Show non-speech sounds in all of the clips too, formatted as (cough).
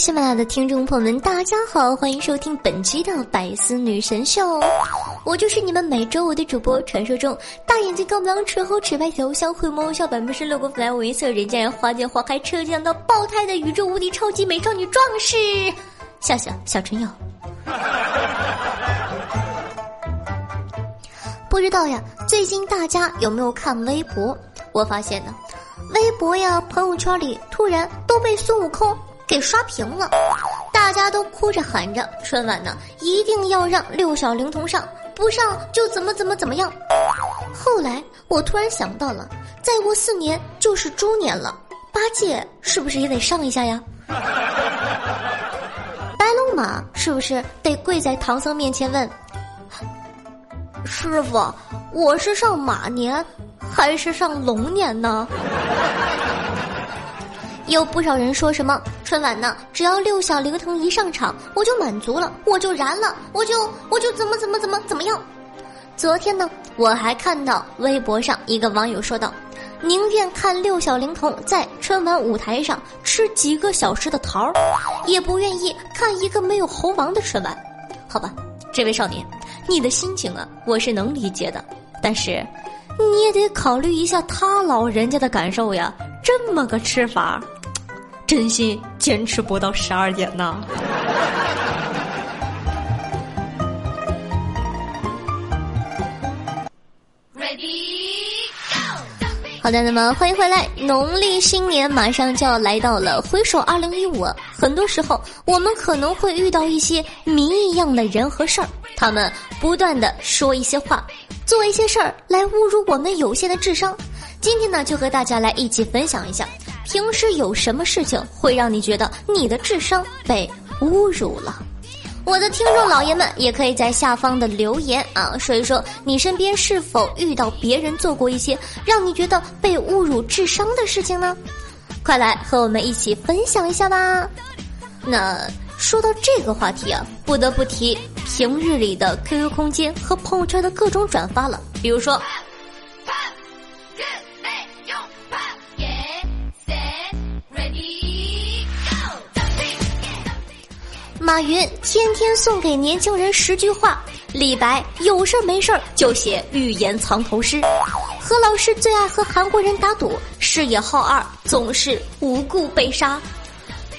喜马拉雅的听众朋友们，大家好，欢迎收听本期的百思女神秀。我就是你们每周五的主播，传说中大眼睛、高鼻梁、唇厚齿白、头像会摸笑、百分之六个粉、五颜色、人见人花见花开、车见到爆胎的宇宙无敌超级美少女壮士，笑笑小春药。不知道呀，最近大家有没有看微博？我发现呢，微博呀、朋友圈里突然都被孙悟空。给刷屏了，大家都哭着喊着春晚呢一定要让六小龄童上，不上就怎么怎么怎么样。后来我突然想到了，再过四年就是猪年了，八戒是不是也得上一下呀？白龙马是不是得跪在唐僧面前问：“师傅，我是上马年还是上龙年呢？”有不少人说什么春晚呢？只要六小龄童一上场，我就满足了，我就燃了，我就我就怎么怎么怎么怎么样。昨天呢，我还看到微博上一个网友说道：“宁愿看六小龄童在春晚舞台上吃几个小时的桃儿，也不愿意看一个没有猴王的春晚。”好吧，这位少年，你的心情啊，我是能理解的，但是你也得考虑一下他老人家的感受呀。这么个吃法。真心坚持不到十二点呢。好的，那么欢迎回来。农历新年马上就要来到了，回首二零一五，很多时候我们可能会遇到一些谜一样的人和事儿，他们不断的说一些话，做一些事儿来侮辱我们有限的智商。今天呢，就和大家来一起分享一下。平时有什么事情会让你觉得你的智商被侮辱了？我的听众老爷们也可以在下方的留言啊，说一说你身边是否遇到别人做过一些让你觉得被侮辱智商的事情呢？快来和我们一起分享一下吧。那说到这个话题啊，不得不提平日里的 QQ 空间和朋友圈的各种转发了，比如说。马云天天送给年轻人十句话，李白有事没事就写寓言藏头诗，何老师最爱和韩国人打赌，事业好二总是无故被杀。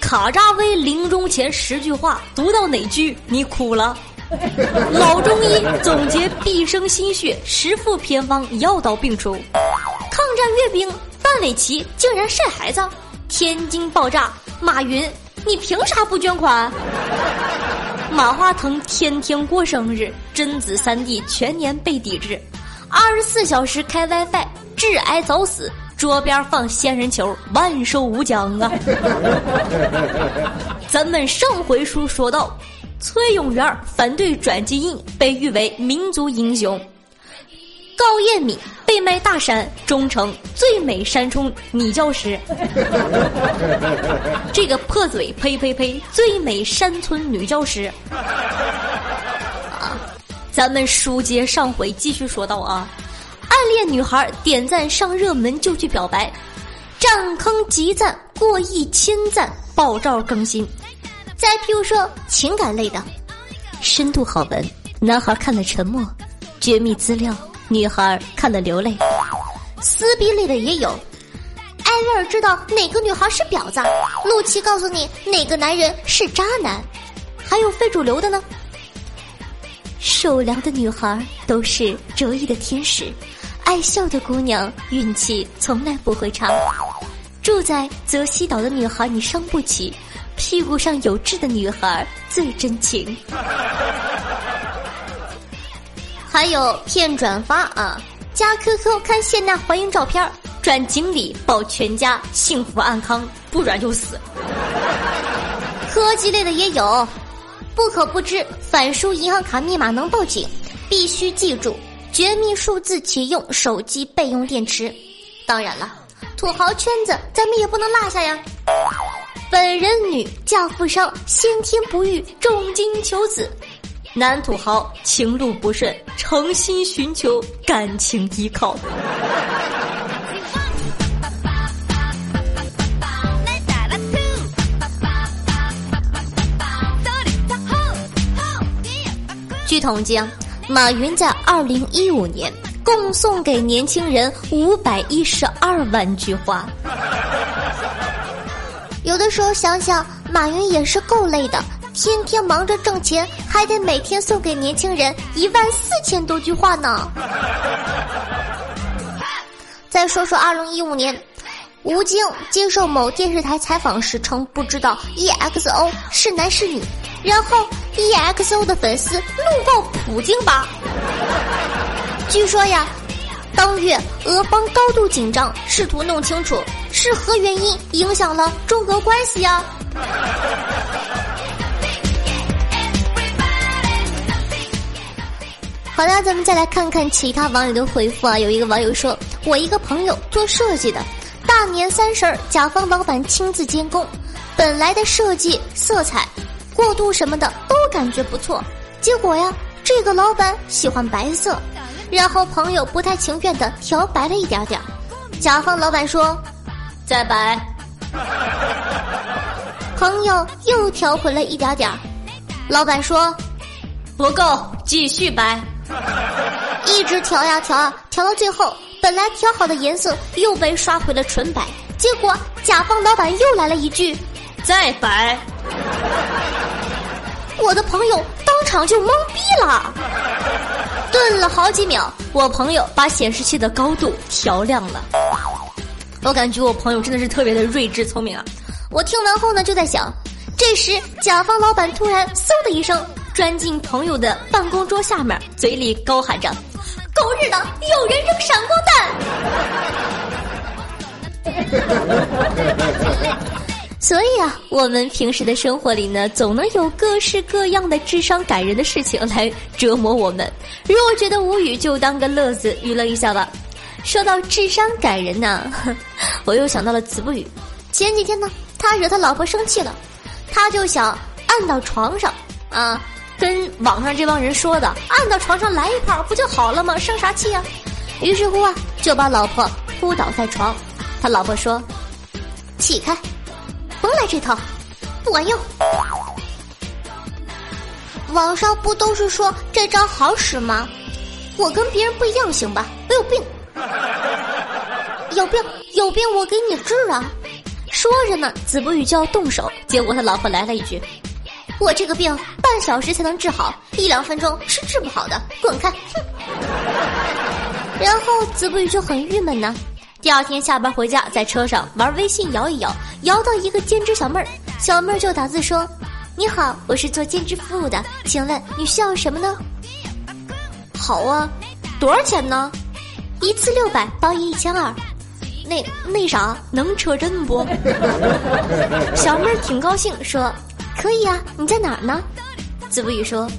卡扎菲临终前十句话，读到哪句你哭了？(laughs) 老中医总结毕生心血，十副偏方药到病除。抗战阅兵范玮琪竟然晒孩子，天津爆炸马云。你凭啥不捐款？马化腾天天过生日，贞子三弟全年被抵制，二十四小时开 WiFi，致癌早死，桌边放仙人球，万寿无疆啊！(laughs) 咱们上回书说到，崔永元反对转基因，被誉为民族英雄。高艳敏被卖大山，终成最美山冲女教师。这个破嘴，呸呸呸！最美山村女教师。啊，咱们书接上回，继续说到啊，暗恋女孩点赞上热门就去表白，占坑集赞过亿千赞，爆照更新。再譬如说情感类的，深度好文，男孩看了沉默，绝密资料。女孩看了流泪，撕逼类的也有。艾薇儿知道哪个女孩是婊子，陆琪告诉你哪个男人是渣男，还有非主流的呢。受凉的女孩都是折翼的天使，爱笑的姑娘运气从来不会差。住在泽西岛的女孩你伤不起，屁股上有痣的女孩最真情。还有骗转发啊，加 QQ 看谢娜怀孕照片，转锦鲤保全家幸福安康，不转就死。科技类的也有，不可不知反输银行卡密码能报警，必须记住绝密数字启用手机备用电池。当然了，土豪圈子咱们也不能落下呀。本人女嫁富商，先天不育，重金求子。男土豪情路不顺，诚心寻求感情依靠。据统计，马云在二零一五年共送给年轻人五百一十二万句话。有的时候想想，马云也是够累的，天天忙着挣钱，还得每天送给年轻人一万四千多句话呢。再说说二零一五年，吴京接受某电视台采访时称不知道 EXO 是男是女。然后，EXO 的粉丝怒告普京吧。据说呀，当月俄方高度紧张，试图弄清楚是何原因影响了中俄关系呀。好了，咱们再来看看其他网友的回复啊。有一个网友说：“我一个朋友做设计的，大年三十儿，甲方老板亲自监工，本来的设计色彩。”过渡什么的都感觉不错，结果呀，这个老板喜欢白色，然后朋友不太情愿的调白了一点点，甲方老板说：“再白。”朋友又调回了一点点，老板说：“不够，继续白。”一直调呀调啊，调到最后，本来调好的颜色又被刷回了纯白，结果甲方老板又来了一句：“再白。”我的朋友当场就懵逼了，顿了好几秒，我朋友把显示器的高度调亮了。我感觉我朋友真的是特别的睿智聪明啊！我听完后呢，就在想，这时甲方老板突然嗖的一声钻进朋友的办公桌下面，嘴里高喊着：“狗日的，有人扔闪光弹！” (laughs) 所以啊，我们平时的生活里呢，总能有各式各样的智商感人的事情来折磨我们。如果觉得无语，就当个乐子娱乐一下吧。说到智商感人呢，(laughs) 我又想到了子不语。前几天呢，他惹他老婆生气了，他就想按到床上啊，跟网上这帮人说的，按到床上来一炮不就好了吗？生啥气啊？于是乎啊，就把老婆扑倒在床。他老婆说：“起开。”甭来这套，不管用。网上不都是说这招好使吗？我跟别人不一样，行吧？我有病，(laughs) 有病有病，我给你治啊！说着呢，子不语就要动手，结果他老婆来了一句：“我这个病半小时才能治好，一两分钟是治不好的，滚开！”哼。然后子不语就很郁闷呢。第二天下班回家，在车上玩微信摇一摇，摇到一个兼职小妹儿，小妹儿就打字说：“你好，我是做兼职服务的，请问你需要什么呢？”好啊，多少钱呢？一次六百，包夜一千二。那那啥，能扯真不？(laughs) 小妹儿挺高兴，说：“可以啊，你在哪儿呢？”子不语说：“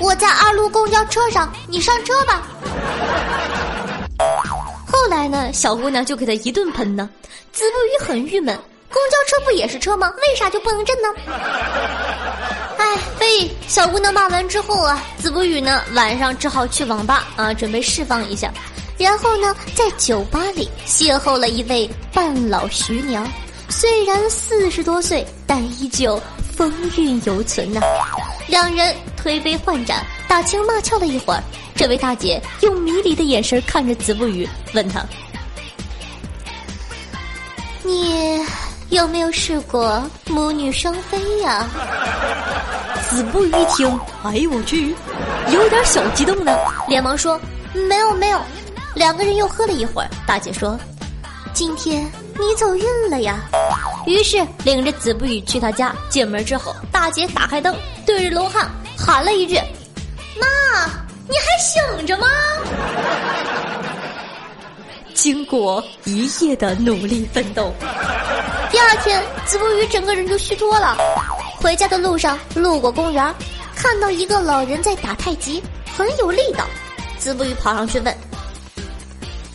我在二路公交车上，你上车吧。”后来呢，小姑娘就给他一顿喷呢。子不语很郁闷，公交车不也是车吗？为啥就不能震呢？哎，被小姑娘骂完之后啊，子不语呢晚上只好去网吧啊，准备释放一下。然后呢，在酒吧里邂逅了一位半老徐娘，虽然四十多岁，但依旧风韵犹存呐。两人推杯换盏，打情骂俏了一会儿。这位大姐用迷离的眼神看着子不语，问他：“你有没有试过母女双飞呀？”子不语一听，哎呦我去，有点小激动呢，连忙说：“没有没有。”两个人又喝了一会儿，大姐说：“今天你走运了呀。”于是领着子不语去他家。进门之后，大姐打开灯，对着楼汉喊了一句：“妈。”你还醒着吗？经过一夜的努力奋斗，第二天子不语整个人就虚脱了。回家的路上路过公园，看到一个老人在打太极，很有力道。子不语跑上去问：“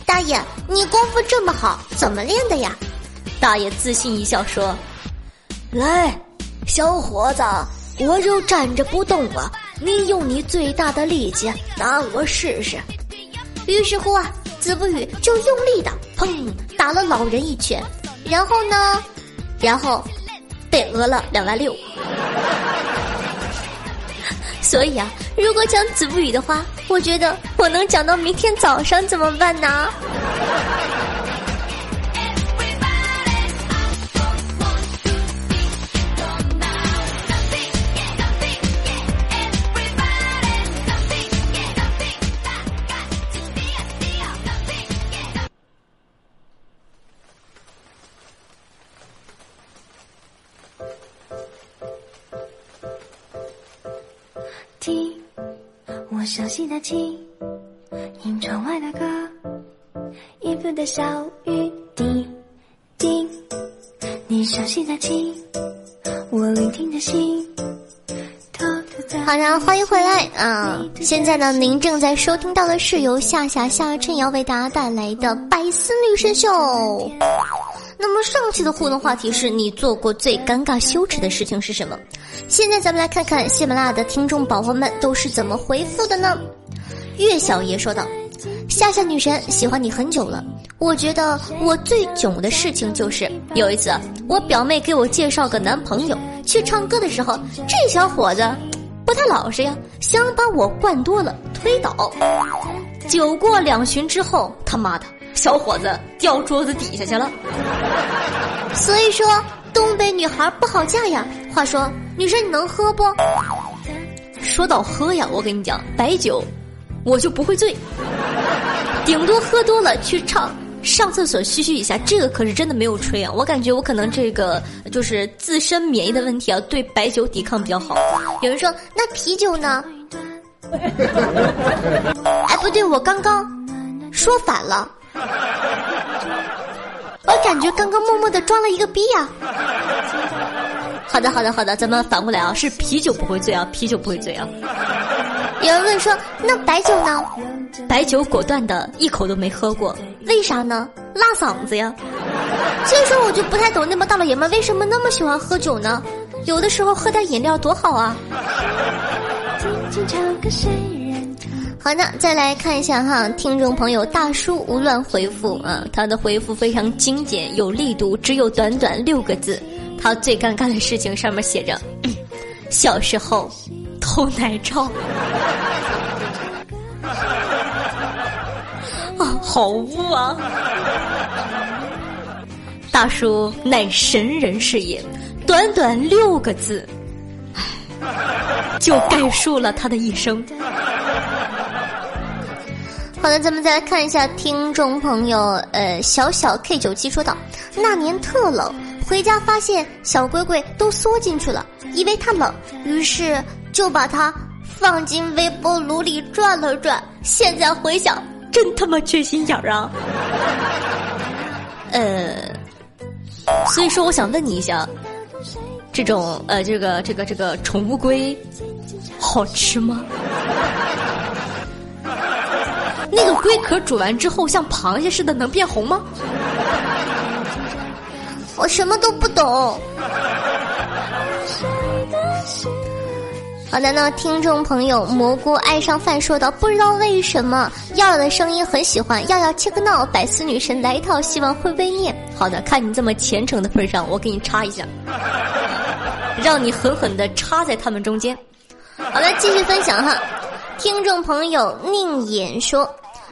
大爷，你功夫这么好，怎么练的呀？”大爷自信一笑说：“来，小伙子，我就站着不动了，你用你最大的力气打我试试。”于是乎啊，子不语就用力的砰打了老人一拳，然后呢，然后被讹了两万六。所以啊，如果讲子不语的话，我觉得我能讲到明天早上怎么办呢？熟悉的琴，听窗外的歌，衣服的小雨滴滴。你熟悉的琴，我聆听的心。好的，欢迎回来啊！现在呢，您正在收听到的是由夏夏夏春瑶为大家带来的《百思女神秀》。那么上期的互动话题是你做过最尴尬羞耻的事情是什么？现在咱们来看看喜马拉雅的听众宝宝们都是怎么回复的呢？岳小爷说道：“夏夏女神喜欢你很久了，我觉得我最囧的事情就是有一次我表妹给我介绍个男朋友，去唱歌的时候，这小伙子不太老实呀，想把我灌多了推倒。酒过两巡之后，他妈的，小伙子掉桌子底下去了。所以说，东北女孩不好嫁呀。话说。”女生，你能喝不？说到喝呀，我跟你讲，白酒我就不会醉，顶多喝多了去唱上厕所嘘嘘一下，这个可是真的没有吹啊！我感觉我可能这个就是自身免疫的问题啊，对白酒抵抗比较好。有人说那啤酒呢？(laughs) 哎，不对，我刚刚说反了，我感觉刚刚默默的装了一个逼呀。好的，好的，好的，咱们反过来啊，是啤酒不会醉啊，啤酒不会醉啊。有人问说，那白酒呢？白酒果断的一口都没喝过，为啥呢？辣嗓子呀。所以说，我就不太懂那么大老爷们为什么那么喜欢喝酒呢？有的时候喝点饮料多好啊。好的，再来看一下哈，听众朋友大叔无乱回复啊，他的回复非常精简有力度，只有短短六个字。他最尴尬的事情上面写着：“小时候偷奶罩。(laughs) ”啊，好污啊！大叔乃神人是也，短短六个字，就概述了他的一生。好的，咱们再来看一下听众朋友，呃，小小 K 九七说道：“那年特冷。”回家发现小龟龟都缩进去了，以为它冷，于是就把它放进微波炉里转了转。现在回想，真他妈缺心眼儿啊！(laughs) 呃，所以说我想问你一下，这种呃，这个这个这个宠物龟好吃吗？(laughs) 那个龟壳煮完之后像螃蟹似的能变红吗？我什么都不懂。好的呢，听众朋友蘑菇爱上饭说道：“不知道为什么耀耀的声音很喜欢，耀耀切个闹，百思女神来一套，希望会被念。好的，看你这么虔诚的份上，我给你插一下，让你狠狠的插在他们中间。好了，继续分享哈。听众朋友宁言说。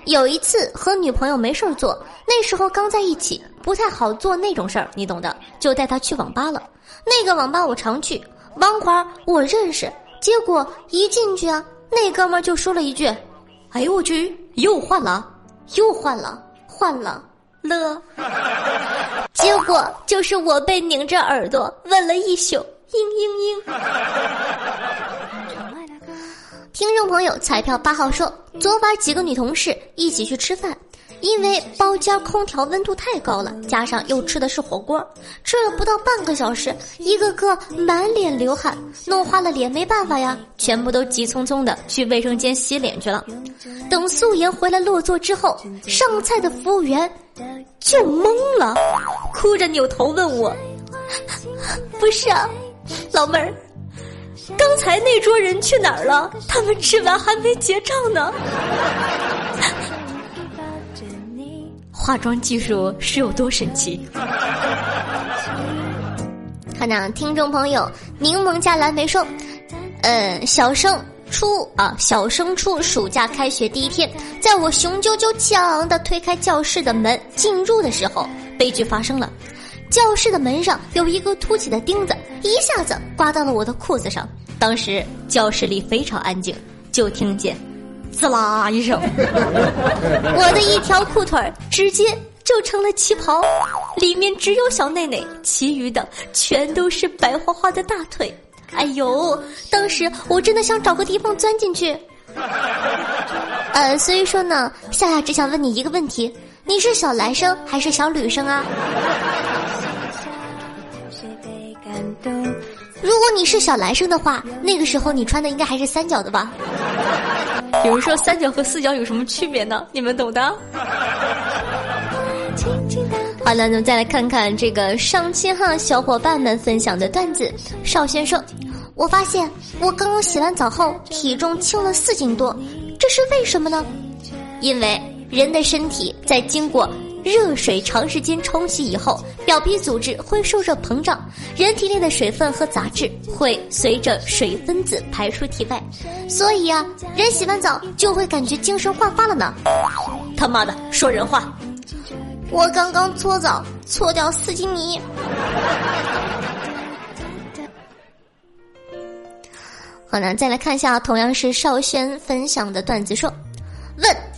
有一次和女朋友没事儿做，那时候刚在一起，不太好做那种事儿，你懂的，就带他去网吧了。那个网吧我常去，网管我认识。结果一进去啊，那哥们就说了一句：“哎呦我去，又换了，又换了，换了了。” (laughs) 结果就是我被拧着耳朵问了一宿，嘤嘤嘤。(laughs) 听众朋友，彩票八号说，昨晚几个女同事一起去吃饭，因为包间空调温度太高了，加上又吃的是火锅，吃了不到半个小时，一个个满脸流汗，弄花了脸，没办法呀，全部都急匆匆的去卫生间洗脸去了。等素颜回来落座之后，上菜的服务员就懵了，哭着扭头问我：“不是啊，老妹儿。”刚才那桌人去哪儿了？他们吃完还没结账呢。化妆技术是有多神奇？(laughs) 看呐，听众朋友，柠檬加蓝莓说，嗯，小升初啊，小升初暑假开学第一天，在我雄赳赳气昂昂的推开教室的门进入的时候，悲剧发生了。教室的门上有一个凸起的钉子，一下子刮到了我的裤子上。当时教室里非常安静，就听见“滋啦”一声，我的一条裤腿直接就成了旗袍，里面只有小内内，其余的全都是白花花的大腿。哎呦，当时我真的想找个地方钻进去。呃，所以说呢，夏夏只想问你一个问题：你是小男生还是小女生啊？如果你是小男生的话，那个时候你穿的应该还是三角的吧？比如说三角和四角有什么区别呢？你们懂的。好了，那么再来看看这个上期哈小伙伴们分享的段子。邵先生，我发现我刚刚洗完澡后体重轻了四斤多，这是为什么呢？因为人的身体在经过。热水长时间冲洗以后，表皮组织会受热膨胀，人体内的水分和杂质会随着水分子排出体外，所以呀，人洗完澡就会感觉精神焕发了呢。他妈的，说人话！我刚刚搓澡搓掉四斤泥。好呢，再来看一下，同样是邵轩分享的段子，说，问。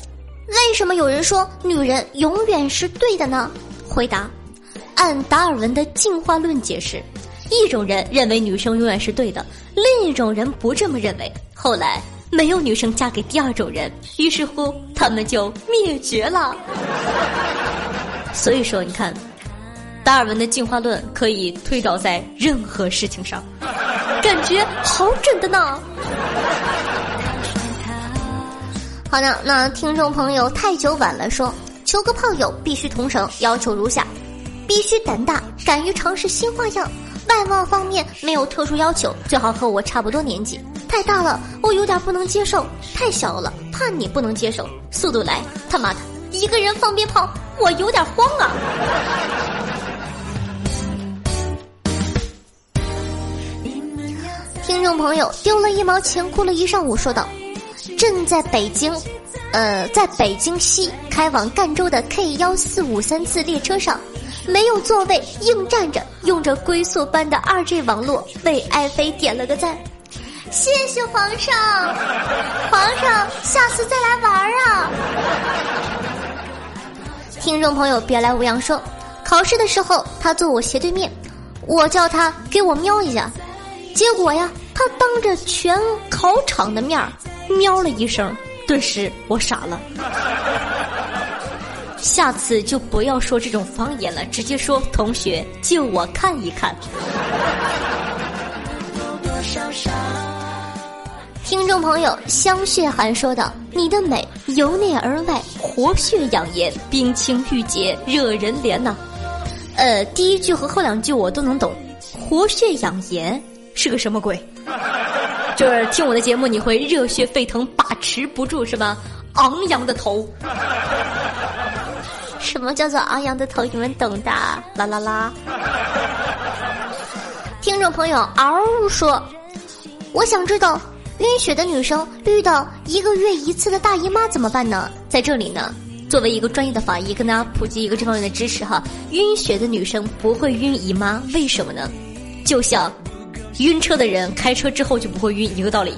为什么有人说女人永远是对的呢？回答：按达尔文的进化论解释，一种人认为女生永远是对的，另一种人不这么认为。后来没有女生嫁给第二种人，于是乎他们就灭绝了。所以说，你看，达尔文的进化论可以推导在任何事情上，感觉好准的呢。好的，那听众朋友太久晚了说，求个炮友必须同城，要求如下：必须胆大，敢于尝试新花样，外貌方面没有特殊要求，最好和我差不多年纪。太大了，我有点不能接受；太小了，怕你不能接受。速度来，他妈的，一个人放鞭炮，我有点慌啊！听众朋友丢了一毛钱，哭了一上午，说道。正在北京，呃，在北京西开往赣州的 K 幺四五三次列车上，没有座位，硬站着，用着龟速般的二 G 网络，为爱妃点了个赞，谢谢皇上，皇上，下次再来玩啊！听众朋友，别来无恙说，考试的时候他坐我斜对面，我叫他给我瞄一下，结果呀，他当着全考场的面儿。喵了一声，顿时我傻了。(laughs) 下次就不要说这种方言了，直接说同学借我看一看。听众朋友香血寒说道：“你的美由内而外，活血养颜，冰清玉洁，惹人怜呐。”呃，第一句和后两句我都能懂，活血养颜是个什么鬼？就是听我的节目，你会热血沸腾，把持不住是吧？昂扬的头，(laughs) 什么叫做昂扬的头？你们懂的，啦啦啦！听众朋友嗷说，我想知道晕血的女生遇到一个月一次的大姨妈怎么办呢？在这里呢，作为一个专业的法医，跟大家普及一个这方面的知识哈。晕血的女生不会晕姨妈，为什么呢？就像。晕车的人开车之后就不会晕，一个道理。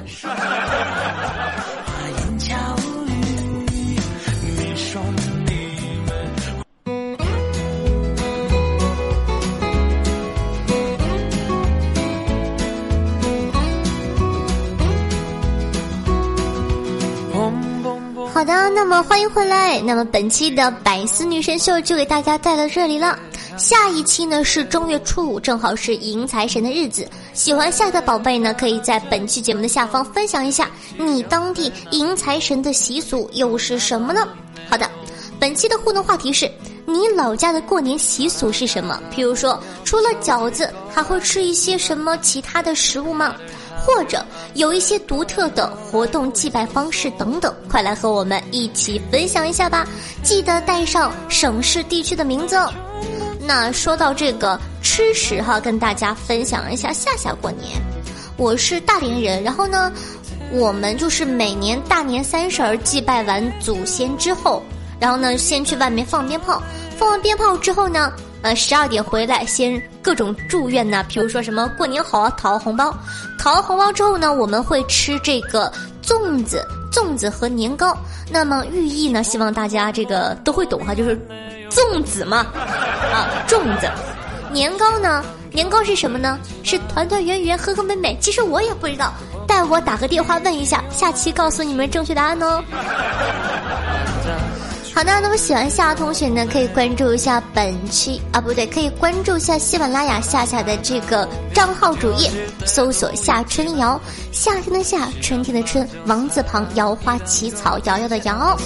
好的，那么欢迎回来。那么本期的百思女神秀就给大家带到这里了。下一期呢是正月初五，正好是迎财神的日子。喜欢夏的宝贝呢，可以在本期节目的下方分享一下你当地迎财神的习俗又是什么呢？好的，本期的互动话题是你老家的过年习俗是什么？譬如说，除了饺子，还会吃一些什么其他的食物吗？或者有一些独特的活动祭拜方式等等，快来和我们一起分享一下吧！记得带上省市地区的名字哦。那说到这个吃食哈，跟大家分享一下夏夏过年。我是大连人，然后呢，我们就是每年大年三十儿祭拜完祖先之后，然后呢，先去外面放鞭炮，放完鞭炮之后呢。呃，十二点回来，先各种祝愿呢，比如说什么过年好啊，讨红包，讨完红包之后呢，我们会吃这个粽子、粽子和年糕。那么寓意呢，希望大家这个都会懂哈，就是粽子嘛，啊，粽子，年糕呢，年糕是什么呢？是团团圆圆、和和美美。其实我也不知道，待我打个电话问一下，下期告诉你们正确答案哦。好的，那么喜欢夏同学呢，可以关注一下本期啊，不对，可以关注一下喜马拉雅夏夏的这个账号主页，搜索夏春瑶，夏天的夏，春天的春，王字旁，摇花起草，瑶瑶的瑶。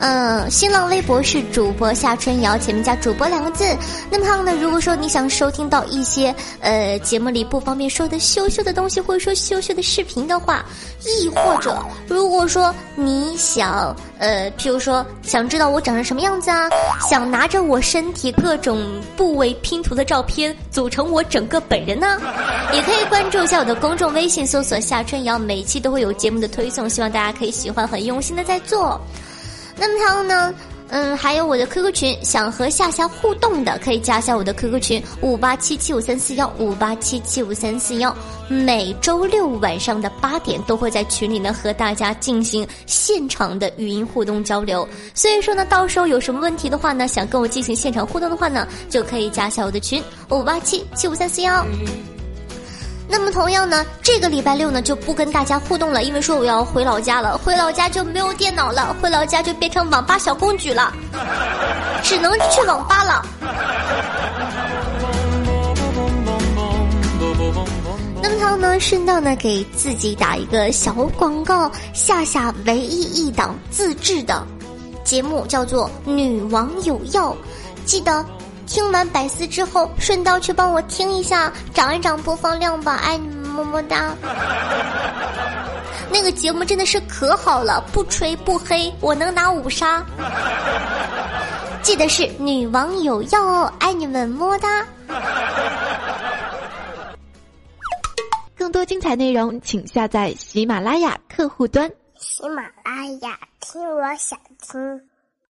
嗯，新浪微博是主播夏春瑶，前面加主播两个字。那么呢，如果说你想收听到一些呃节目里不方便说的羞羞的东西，或者说羞羞的视频的话，亦或者如果说你想呃，譬如说想知道我长成什么样子啊，想拿着我身体各种部位拼图的照片组成我整个本人呢，(laughs) 也可以关注一下我的公众微信，搜索夏春瑶，每期都会有节目的推送，希望大家可以喜欢，很用心的在做。那么他呢？嗯，还有我的 QQ 群，想和夏夏互动的可以加一下我的 QQ 群五八七七五三四幺五八七七五三四幺。每周六晚上的八点都会在群里呢和大家进行现场的语音互动交流。所以说呢，到时候有什么问题的话呢，想跟我进行现场互动的话呢，就可以加一下我的群五八七七五三四幺。那么同样呢，这个礼拜六呢就不跟大家互动了，因为说我要回老家了，回老家就没有电脑了，回老家就变成网吧小公举了，(laughs) 只能去网吧了。(laughs) 那么他呢，顺道呢给自己打一个小广告，下下唯一一档自制的节目叫做《女王有药》，记得。听完百思之后，顺道去帮我听一下，涨一涨播放量吧，爱你们，么么哒。(laughs) 那个节目真的是可好了，不吹不黑，我能拿五杀。记得是女王有药哦，爱你们，么么哒。更多精彩内容，请下载喜马拉雅客户端。喜马拉雅，听我想听。